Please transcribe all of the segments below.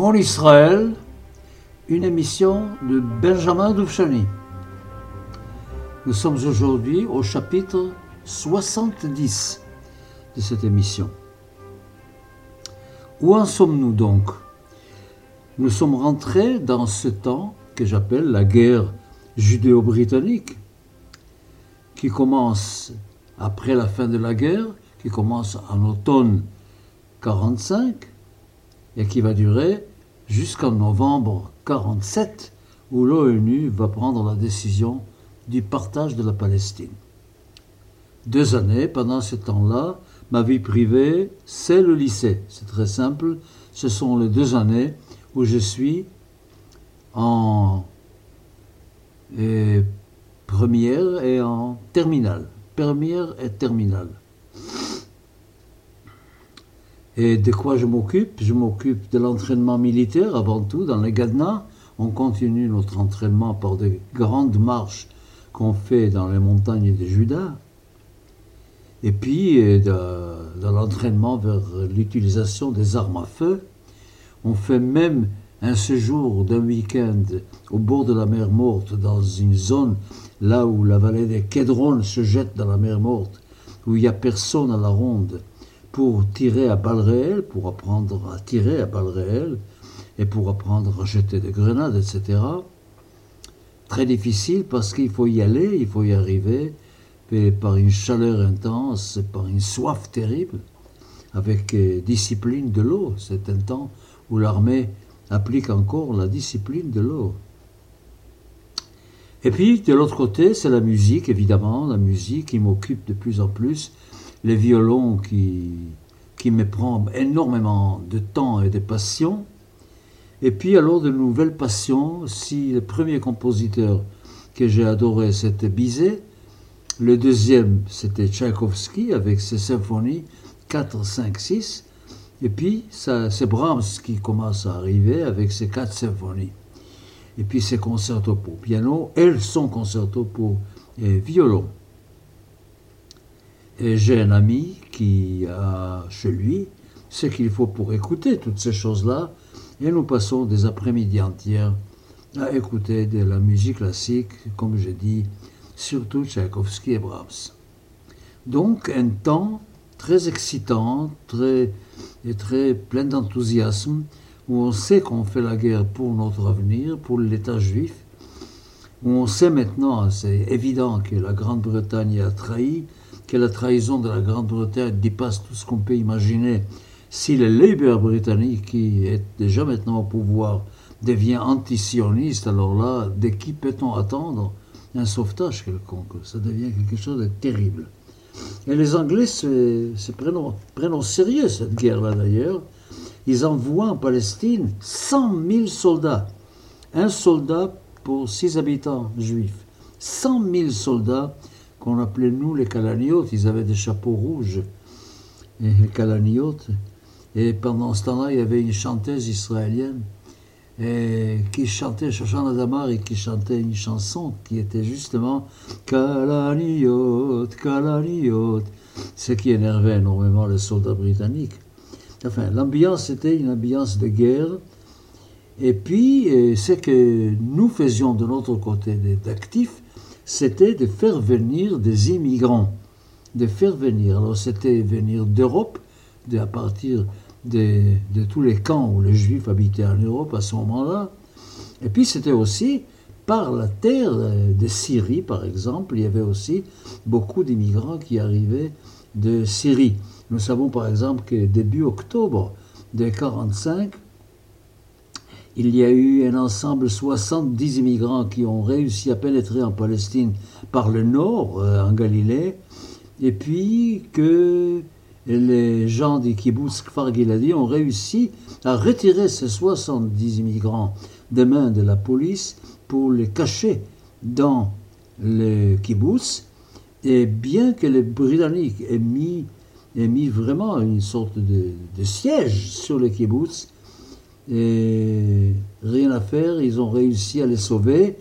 Mon Israël, une émission de Benjamin Doufchani. Nous sommes aujourd'hui au chapitre 70 de cette émission. Où en sommes-nous donc? Nous sommes rentrés dans ce temps que j'appelle la guerre judéo-britannique, qui commence après la fin de la guerre, qui commence en automne 45 et qui va durer jusqu'en novembre 47 où l'ONU va prendre la décision du partage de la Palestine. Deux années, pendant ce temps-là, ma vie privée, c'est le lycée. C'est très simple. Ce sont les deux années où je suis en première et en terminale. Première et terminale. Et de quoi je m'occupe? Je m'occupe de l'entraînement militaire avant tout dans les Gadna. On continue notre entraînement par de grandes marches qu'on fait dans les montagnes de Juda. Et puis euh, de l'entraînement vers l'utilisation des armes à feu. On fait même un séjour d'un week-end au bord de la mer Morte, dans une zone là où la vallée des Kedron se jette dans la mer Morte, où il n'y a personne à la ronde pour tirer à balles réelles, pour apprendre à tirer à balles réelles, et pour apprendre à jeter des grenades, etc. Très difficile parce qu'il faut y aller, il faut y arriver, et par une chaleur intense, par une soif terrible, avec euh, discipline de l'eau. C'est un temps où l'armée applique encore la discipline de l'eau. Et puis, de l'autre côté, c'est la musique, évidemment, la musique qui m'occupe de plus en plus les violons qui, qui me prend énormément de temps et de passion. Et puis alors de nouvelles passions, si le premier compositeur que j'ai adoré c'était Bizet, le deuxième c'était Tchaïkovski avec ses symphonies 4, 5, 6, et puis c'est Brahms qui commence à arriver avec ses quatre symphonies. Et puis ses concertos pour piano et son concerto pour violon. Et j'ai un ami qui a chez lui ce qu'il faut pour écouter toutes ces choses-là. Et nous passons des après-midi entières à écouter de la musique classique, comme je dis, surtout Tchaïkovski et Brahms. Donc un temps très excitant, très, et très plein d'enthousiasme, où on sait qu'on fait la guerre pour notre avenir, pour l'État juif, où on sait maintenant, c'est évident que la Grande-Bretagne a trahi, que la trahison de la Grande-Bretagne dépasse tout ce qu'on peut imaginer. Si le Labour britannique, qui est déjà maintenant au pouvoir, devient anti-sioniste, alors là, de qui peut-on attendre un sauvetage quelconque? Ça devient quelque chose de terrible. Et les Anglais se, prennent, au sérieux cette guerre-là d'ailleurs. Ils envoient en Palestine 100 000 soldats. Un soldat pour six habitants juifs. 100 000 soldats qu'on appelait nous les Calaniotes, ils avaient des chapeaux rouges, et les Calaniotes. Et pendant ce temps-là, il y avait une chanteuse israélienne qui chantait Shoshana Damar et qui chantait une chanson qui était justement Kalaniot, Kalaniot, ce qui énervait énormément les soldats britanniques. Enfin, l'ambiance était une ambiance de guerre. Et puis, ce que nous faisions de notre côté d'actifs, c'était de faire venir des immigrants, de faire venir. Alors c'était venir d'Europe, à partir de, tous les camps où les Juifs habitaient en Europe à ce moment-là. Et puis c'était aussi par la terre de Syrie, par exemple, il y avait aussi beaucoup d'immigrants qui arrivaient de Syrie. Nous savons par exemple que début octobre de 1945, il y a eu un ensemble 70 immigrants qui ont réussi à pénétrer en Palestine par le nord, euh, en Galilée, et puis que les gens du kibbutz Kfar Giladi ont réussi à retirer ces 70 immigrants des mains de la police pour les cacher dans le kibbutz. Et bien que les Britanniques aient mis, aient mis vraiment une sorte de, siège sur le kibbutz, ils ont réussi à les sauver.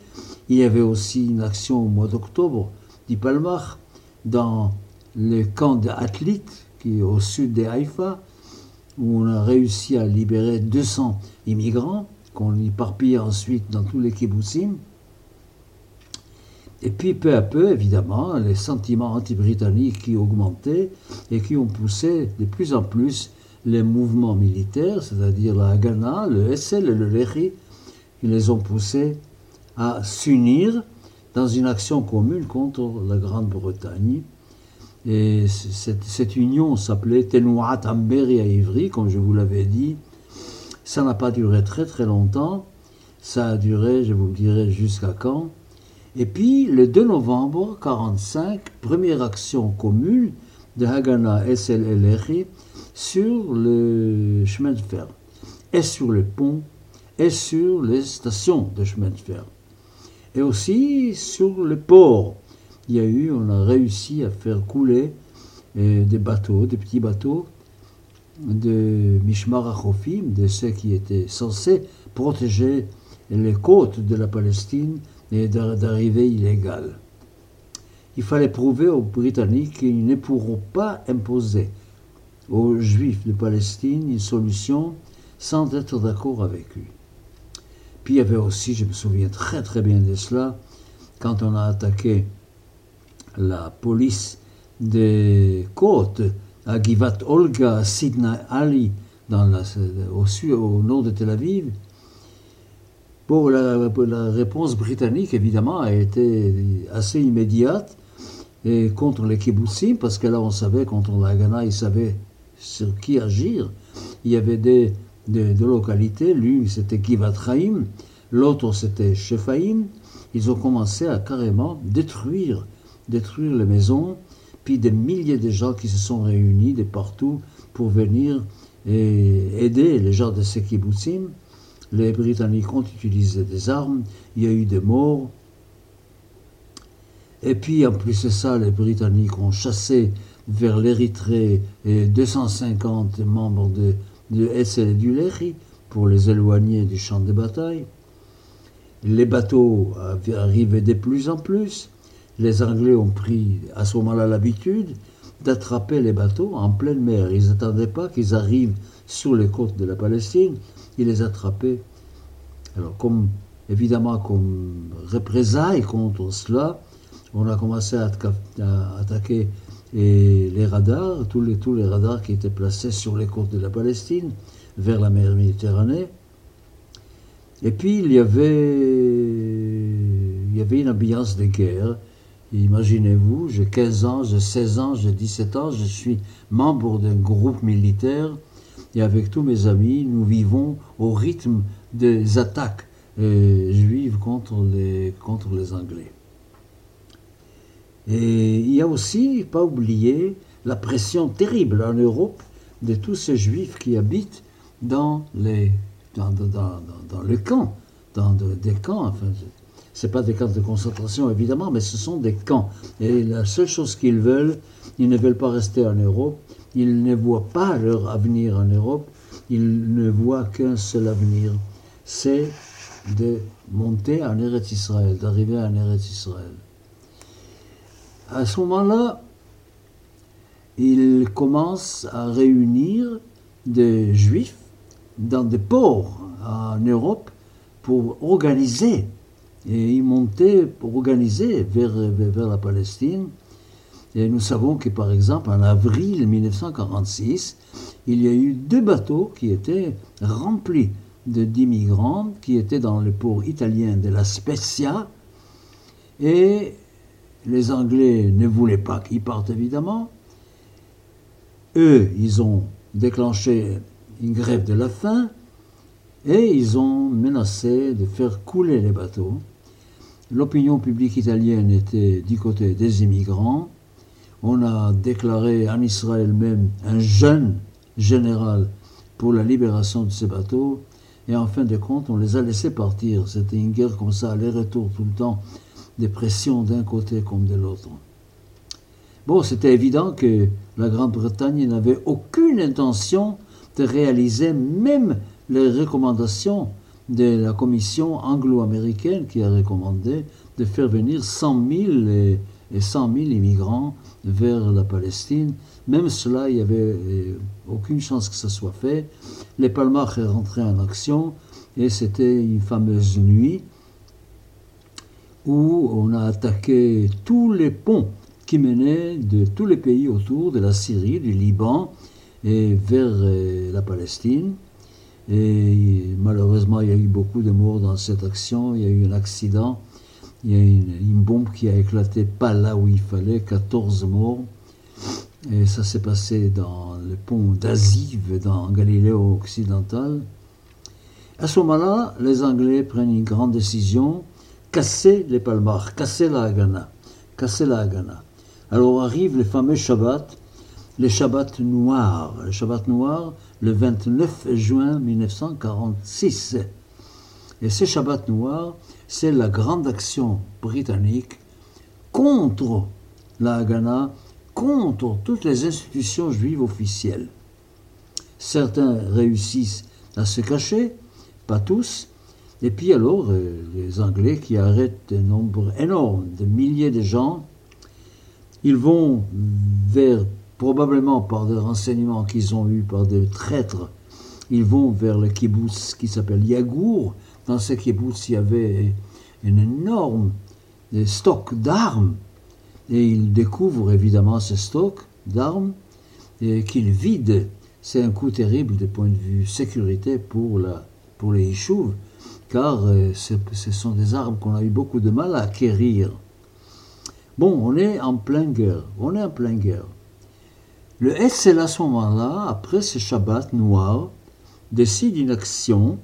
Il y avait aussi une action au mois d'octobre d'Ipalmach dans le camp d'Atlit, qui est au sud de Haïfa, où on a réussi à libérer 200 immigrants, qu'on éparpille ensuite dans tous les kibbutzim. Et puis peu à peu, évidemment, les sentiments anti-britanniques qui augmentaient et qui ont poussé de plus en plus les mouvements militaires, c'est-à-dire la Haganah, le SL et le Lehi, qui les ont poussés à s'unir dans une action commune contre la Grande-Bretagne. Et cette, union s'appelait Tenouat Amberi à Ivry, comme je vous l'avais dit. Ça n'a pas duré très très longtemps. Ça a duré, je vous le dirai, jusqu'à quand? Et puis, le 2 novembre 1945, première action commune de Haganah SLLRI sur le chemin de fer, et sur le pont, et sur les stations de chemin de fer, et aussi sur le port il y a eu, on a réussi à faire couler euh, des bateaux, des petits bateaux de Mishmar Achofim, de ceux qui étaient censés protéger les côtes de la Palestine et d'arrivées illégales. Il fallait prouver aux Britanniques qu'ils ne pourront pas imposer aux Juifs de Palestine une solution sans être d'accord avec eux. Il y avait aussi, je me souviens très très bien de cela, quand on a attaqué la police des côtes à Givat Olga, à Sidna Ali, dans au, sud, au nord de Tel Aviv. La, réponse britannique, évidemment, a été assez immédiate et contre les kibbutzim, parce que là, on savait, contre la Ghana, ils savaient sur qui agir. Il y avait des, des, localités, l'une c'était Givat Chaim, l'autre c'était Shefaim. Ils ont commencé à carrément détruire détruire les maisons, puis des milliers de gens qui se sont réunis de partout pour venir aider les gens de ces kibbutzim. Les Britanniques ont utilisé des armes, il y a eu des morts. Et puis en plus de ça, les Britanniques ont chassé vers l'Érythrée 250 membres de, de SL du Lehi pour les éloigner du champ de bataille. Les bateaux arrivaient de plus en plus les Anglais ont pris à ce moment-là l'habitude d'attraper les bateaux en pleine mer. Ils n'attendaient pas qu'ils arrivent sur les côtes de la Palestine, ils les attrapaient. Alors, comme, évidemment, comme représailles contre cela, on a commencé à, attaquer les radars, tous les, tous les radars qui étaient placés sur les côtes de la Palestine, vers la mer Méditerranée. Et puis, il y avait, il y avait une ambiance de guerre Imaginez-vous, j'ai 15 ans, j'ai 16 ans, j'ai 17 ans, je suis membre d'un groupe militaire et avec tous mes amis, nous vivons au rythme des attaques euh, juives contre les, contre les Anglais. Et il y a aussi, pas oublier, la pression terrible en Europe de tous ces juifs qui habitent dans les dans, dans, dans, le camp, dans des camps, enfin, c'est pas des camps de concentration évidemment, mais ce sont des camps. Et la seule chose qu'ils veulent, ils ne veulent pas rester en Europe, ils ne voient pas leur avenir en Europe, ils ne voient qu'un seul avenir, c'est de monter en Eretz Israël, d'arriver en Eretz Israël. À ce moment-là, ils commencent à réunir des juifs dans des ports en Europe pour organiser et ils montaient pour organiser vers, vers, la Palestine. Et nous savons que, par exemple, en avril 1946, il y a eu deux bateaux qui étaient remplis d'immigrants qui étaient dans le port italien de la Spezia. Et les Anglais ne voulaient pas qu'ils partent, évidemment. Eux, ils ont déclenché une grève de la faim et ils ont menacé de faire couler les bateaux l'opinion publique italienne était du côté des immigrants. On a déclaré en Israël même un jeune général pour la libération de ces bateaux. Et en fin de compte, on les a laissés partir. C'était une guerre comme ça, aller-retour tout le temps, des pressions d'un côté comme de l'autre. Bon, c'était évident que la Grande-Bretagne n'avait aucune intention de réaliser même les recommandations de la commission anglo-américaine qui a recommandé de faire venir 100 000 et 100 000 immigrants vers la Palestine. Même cela, il n'y avait euh, aucune chance que ça soit fait. Les Palmach est rentré en action et c'était une fameuse nuit où on a attaqué tous les ponts qui menaient de tous les pays autour, de la Syrie, du Liban et vers euh, la Palestine. Et malheureusement, il y a eu beaucoup de morts dans cette action. Il y a eu un accident. Il y a une, une bombe qui a éclaté pas là où il fallait, 14 morts. Et ça s'est passé dans le pont d'Aziv, dans Galiléo occidental. À ce moment-là, les Anglais prennent une grande décision casser les palmars, casser la Haganah, casser la Haganah. Alors arrivent les fameux Shabbats, les Shabbats noirs. Les Shabbats noirs, le 29 juin 1946. Et ces Shabbats noirs, c'est la grande action britannique contre la Haganah contre toutes les institutions juives officielles. Certains réussissent à se cacher, pas tous, et puis alors euh, les Anglais qui arrêtent un nombre énorme de milliers de gens, ils vont vers, probablement par des renseignements qu'ils ont eus par des traîtres, ils vont vers le kibbutz qui s'appelle Yagour. Dans ce kibbutz, il y avait un énorme stock d'armes et il découvre évidemment ce stock d'armes et qu'il vide. C'est un coup terrible du point de vue sécurité pour, la, pour les Yishuv, car euh, ce sont des armes qu'on a eu beaucoup de mal à acquérir. Bon, on est en pleine guerre, on est en pleine guerre. Le SL à ce moment-là, après ce Shabbat noir, décide une action,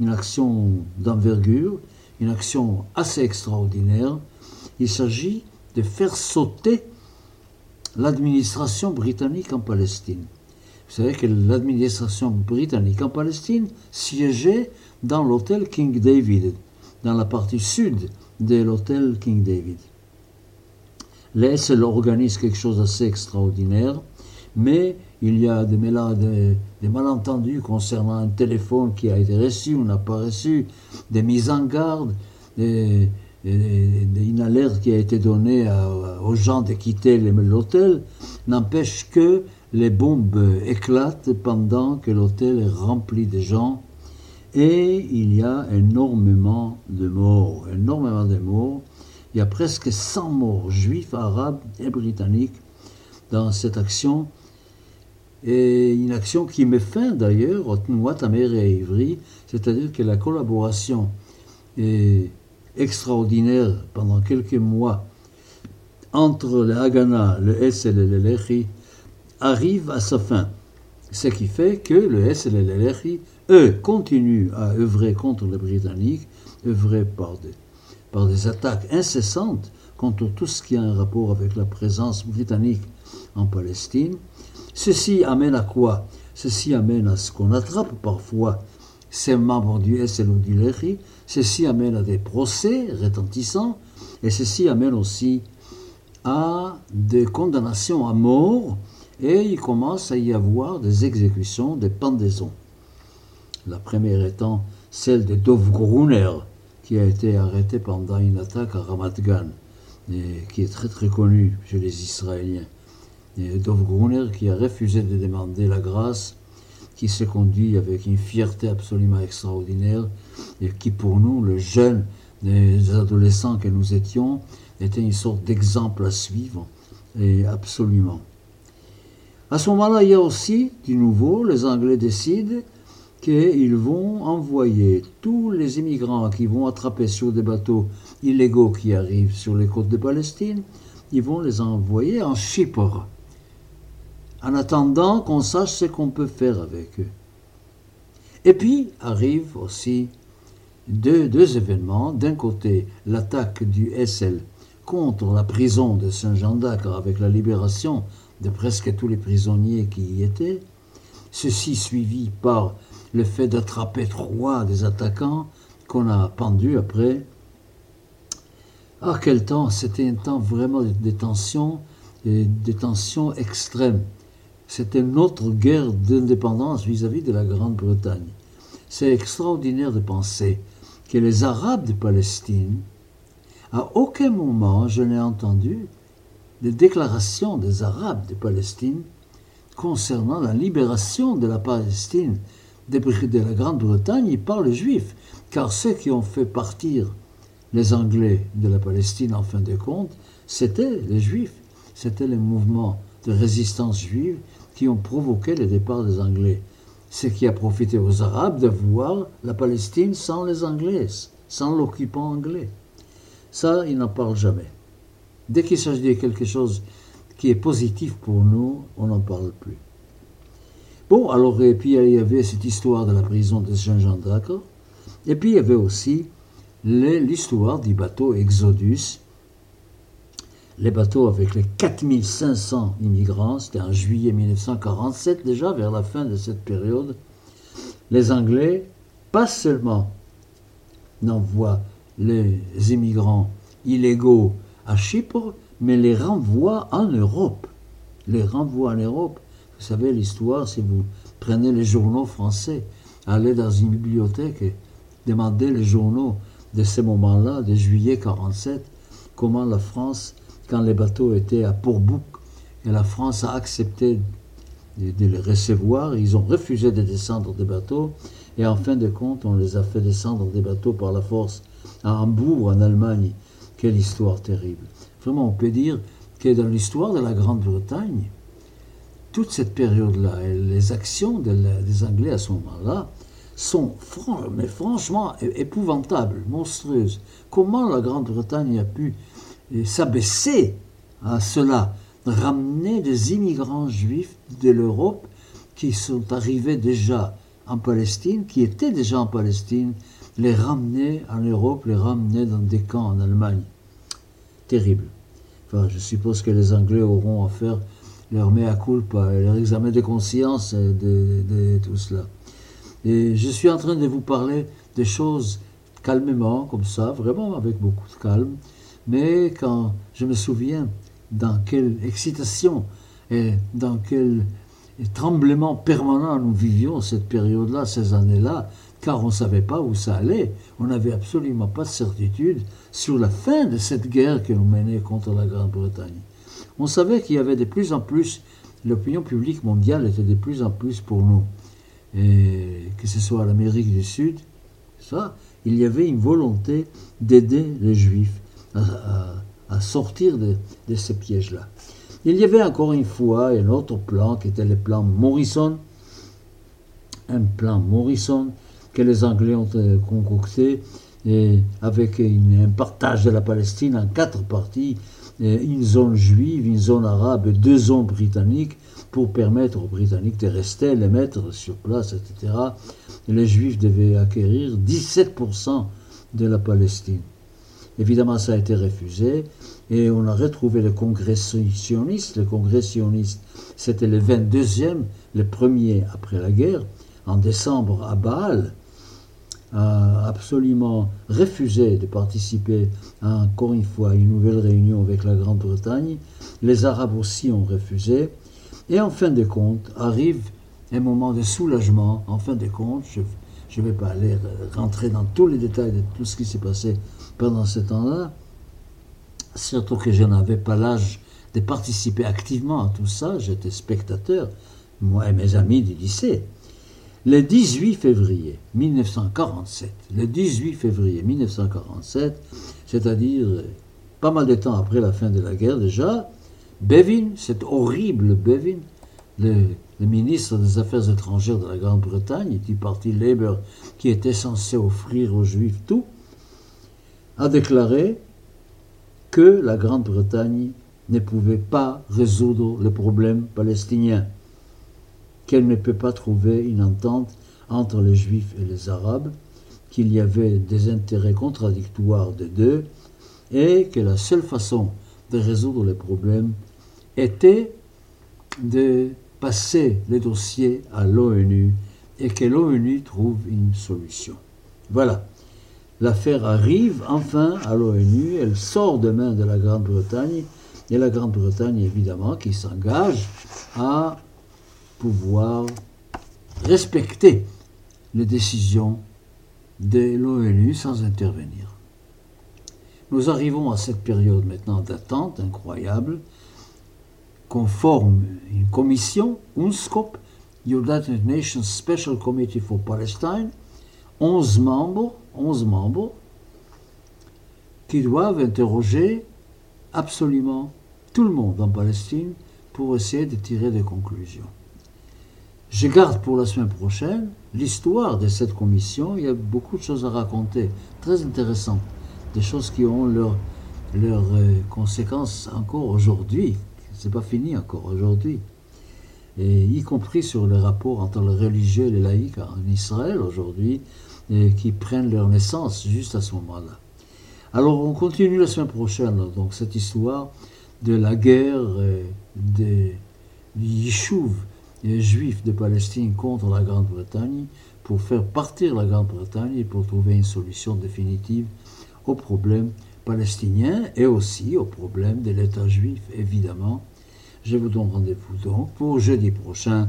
une action d'envergure, une action assez extraordinaire. Il s'agit de faire sauter l'administration britannique en Palestine. Vous savez que l'administration britannique en Palestine siégeait dans l'hôtel King David, dans la partie sud de l'hôtel King David. L'ES organise quelque chose d'assez extraordinaire, mais il y a des, des, malentendus concernant un téléphone qui a été reçu ou n'a pas reçu, des mises en garde, une alerte qui a été donnée aux gens de quitter l'hôtel n'empêche que les bombes éclatent pendant que l'hôtel est rempli de gens et il y a énormément de morts, énormément de morts. Il y a presque 100 morts juifs, arabes et britanniques dans cette action. Et une action qui met fin d'ailleurs au Ouattamer et Ivry, c'est-à-dire que la collaboration est extraordinaire pendant quelques mois entre le Haganah, le SL et le Lechi arrive à sa fin. Ce qui fait que le SL et le Lechi, eux, continuent à œuvrer contre les Britanniques, œuvrer par des, par des attaques incessantes contre tout ce qui a un rapport avec la présence britannique en Palestine. Ceci amène à quoi? Ceci amène à ce qu'on attrape parfois ces membres du SL ou du Lechi, Ceci amène à des procès retentissants et ceci amène aussi à des condamnations à mort et il commence à y avoir des exécutions, des pendaisons. La première étant celle de Dov Gruner, qui a été arrêté pendant une attaque à Ramat Gan, et qui est très très connu chez les Israéliens. Et Dov Gruner qui a refusé de demander la grâce qui se conduit avec une fierté absolument extraordinaire et qui pour nous, le jeune, les adolescents que nous étions, était une sorte d'exemple à suivre, et absolument. À ce moment-là, il y a aussi, du nouveau, les Anglais décident qu'ils vont envoyer tous les immigrants qui vont attraper sur des bateaux illégaux qui arrivent sur les côtes de Palestine, ils vont les envoyer en Chypre en attendant qu'on sache ce qu'on peut faire avec eux. Et puis arrivent aussi deux, deux événements. D'un côté, l'attaque du SL contre la prison de Saint-Jean d'Acre avec la libération de presque tous les prisonniers qui y étaient. Ceci suivi par le fait d'attraper trois des attaquants qu'on a pendus après. Ah, quel temps C'était un temps vraiment de tension, et de tension extrême. C'était notre guerre d'indépendance vis-à-vis de la Grande-Bretagne. C'est extraordinaire de penser que les Arabes de Palestine À aucun moment je n'ai entendu des déclarations des Arabes de Palestine concernant la libération de la Palestine de la Grande-Bretagne par les Juifs, car ceux qui ont fait partir les Anglais de la Palestine en fin de compte, c'était les Juifs, c'était les mouvements de résistance juive qui ont provoqué le départ des Anglais. Ce qui a profité aux Arabes de voir la Palestine sans les Anglais, sans l'occupant anglais. Ça, ils n'en parlent jamais. Dès qu'il s'agit de quelque chose qui est positif pour nous, on n'en parle plus. Bon, alors, et puis il y avait cette histoire de la prison de Saint-Jean d'accord Et puis il y avait aussi l'histoire du bateau Exodus, les bateaux avec les 4500 immigrants, c'était en juillet 1947 déjà, vers la fin de cette période. Les Anglais, pas seulement n'envoient les immigrants illégaux à Chypre, mais les renvoient en Europe. Les renvoient en Europe. Vous savez l'histoire, si vous prenez les journaux français, allez dans une bibliothèque et demandez les journaux de ces moments-là, de juillet 47, comment la France, quand les bateaux étaient à Pourbouk, et la France a accepté de, les recevoir, ils ont refusé de descendre des bateaux, et en fin de compte, on les a fait descendre des bateaux par la force à Hambourg, en Allemagne. Quelle histoire terrible. Vraiment, on peut dire que dans l'histoire de la Grande-Bretagne, toute cette période-là, les actions des Anglais à ce moment-là, sont mais franchement épouvantables, monstrueuses. Comment la Grande-Bretagne a pu euh, s'abaisser à cela, ramener des immigrants juifs de l'Europe qui sont arrivés déjà en Palestine, qui étaient déjà en Palestine, les ramener en Europe, les ramener dans des camps en Allemagne? Terrible. Enfin, je suppose que les Anglais auront à faire leur mea culpa, leur examen de conscience de, tout cela. Et je suis en train de vous parler des choses calmement, comme ça, vraiment avec beaucoup de calme. Mais quand je me souviens dans quelle excitation et dans quel tremblement permanent nous vivions cette période-là, ces années-là, car on ne savait pas où ça allait. On n'avait absolument pas de certitude sur la fin de cette guerre que nous menait contre la Grande-Bretagne. On savait qu'il y avait de plus en plus, l'opinion publique mondiale était de plus en plus pour nous. Et que ce soit l'Amérique du Sud, ça, il y avait une volonté d'aider les Juifs à, sortir de, de ces pièges-là. Il y avait encore une fois un autre plan qui était le plan Morrison, un plan Morrison que les Anglais ont euh, concocté avec un partage de la Palestine en quatre parties une zone juive, une zone arabe, deux zones britanniques, pour permettre aux Britanniques de rester, les mettre sur place, etc. les Juifs devaient acquérir 17% de la Palestine. Évidemment, ça a été refusé, et on a retrouvé le congrès sioniste. Le congrès sioniste, c'était le 22e, le premier après la guerre, en décembre à Bâle, a absolument refusé de participer encore une fois à une nouvelle réunion avec la Grande-Bretagne. Les Arabes aussi ont refusé. Et en fin de compte, arrive un moment de soulagement. En fin de compte, je ne vais pas aller rentrer dans tous les détails de tout ce qui s'est passé pendant ce temps-là, surtout que je n'avais pas l'âge de participer activement à tout ça, j'étais spectateur, moi et mes amis du lycée. Le 18 février 1947, le 18 février 1947, c'est-à-dire pas mal de temps après la fin de la guerre déjà, Bevin, cet horrible Bevin, le, ministre des Affaires étrangères de la Grande-Bretagne, du parti Labour qui était censé offrir aux Juifs tout, a déclaré que la Grande-Bretagne ne pouvait pas résoudre le problème palestinien qu'elle ne peut pas trouver une entente entre les Juifs et les Arabes, qu'il y avait des intérêts contradictoires des deux, et que la seule façon de résoudre les problèmes était de passer les dossiers à l'ONU et que l'ONU trouve une solution. Voilà. L'affaire arrive enfin à l'ONU, elle sort de main de la Grande-Bretagne, et la Grande-Bretagne évidemment qui s'engage à pouvoir respecter les décisions de l'ONU sans intervenir. Nous arrivons à cette période maintenant d'attente incroyable qu'on forme une commission, UNSCOP, United Nations Special Committee for Palestine, 11 membres, 11 membres qui doivent interroger absolument tout le monde en Palestine pour essayer de tirer des conclusions. Je garde pour la semaine prochaine l'histoire de cette commission. Il y a beaucoup de choses à raconter, très intéressantes, des choses qui ont leurs leur, euh, conséquences encore aujourd'hui. C'est pas fini encore aujourd'hui. Et y compris sur les rapports entre les religieux et les laïcs en Israël aujourd'hui, qui prennent leur naissance juste à ce moment-là. Alors on continue la semaine prochaine, donc cette histoire de la guerre euh, des Yishuv Juifs de Palestine contre la Grande-Bretagne pour faire partir la Grande-Bretagne et pour trouver une solution définitive au problème palestinien et aussi au problème de l'État juif, évidemment. Je vous donne rendez-vous donc pour jeudi prochain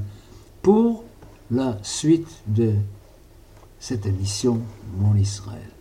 pour la suite de cette émission Mon Israël.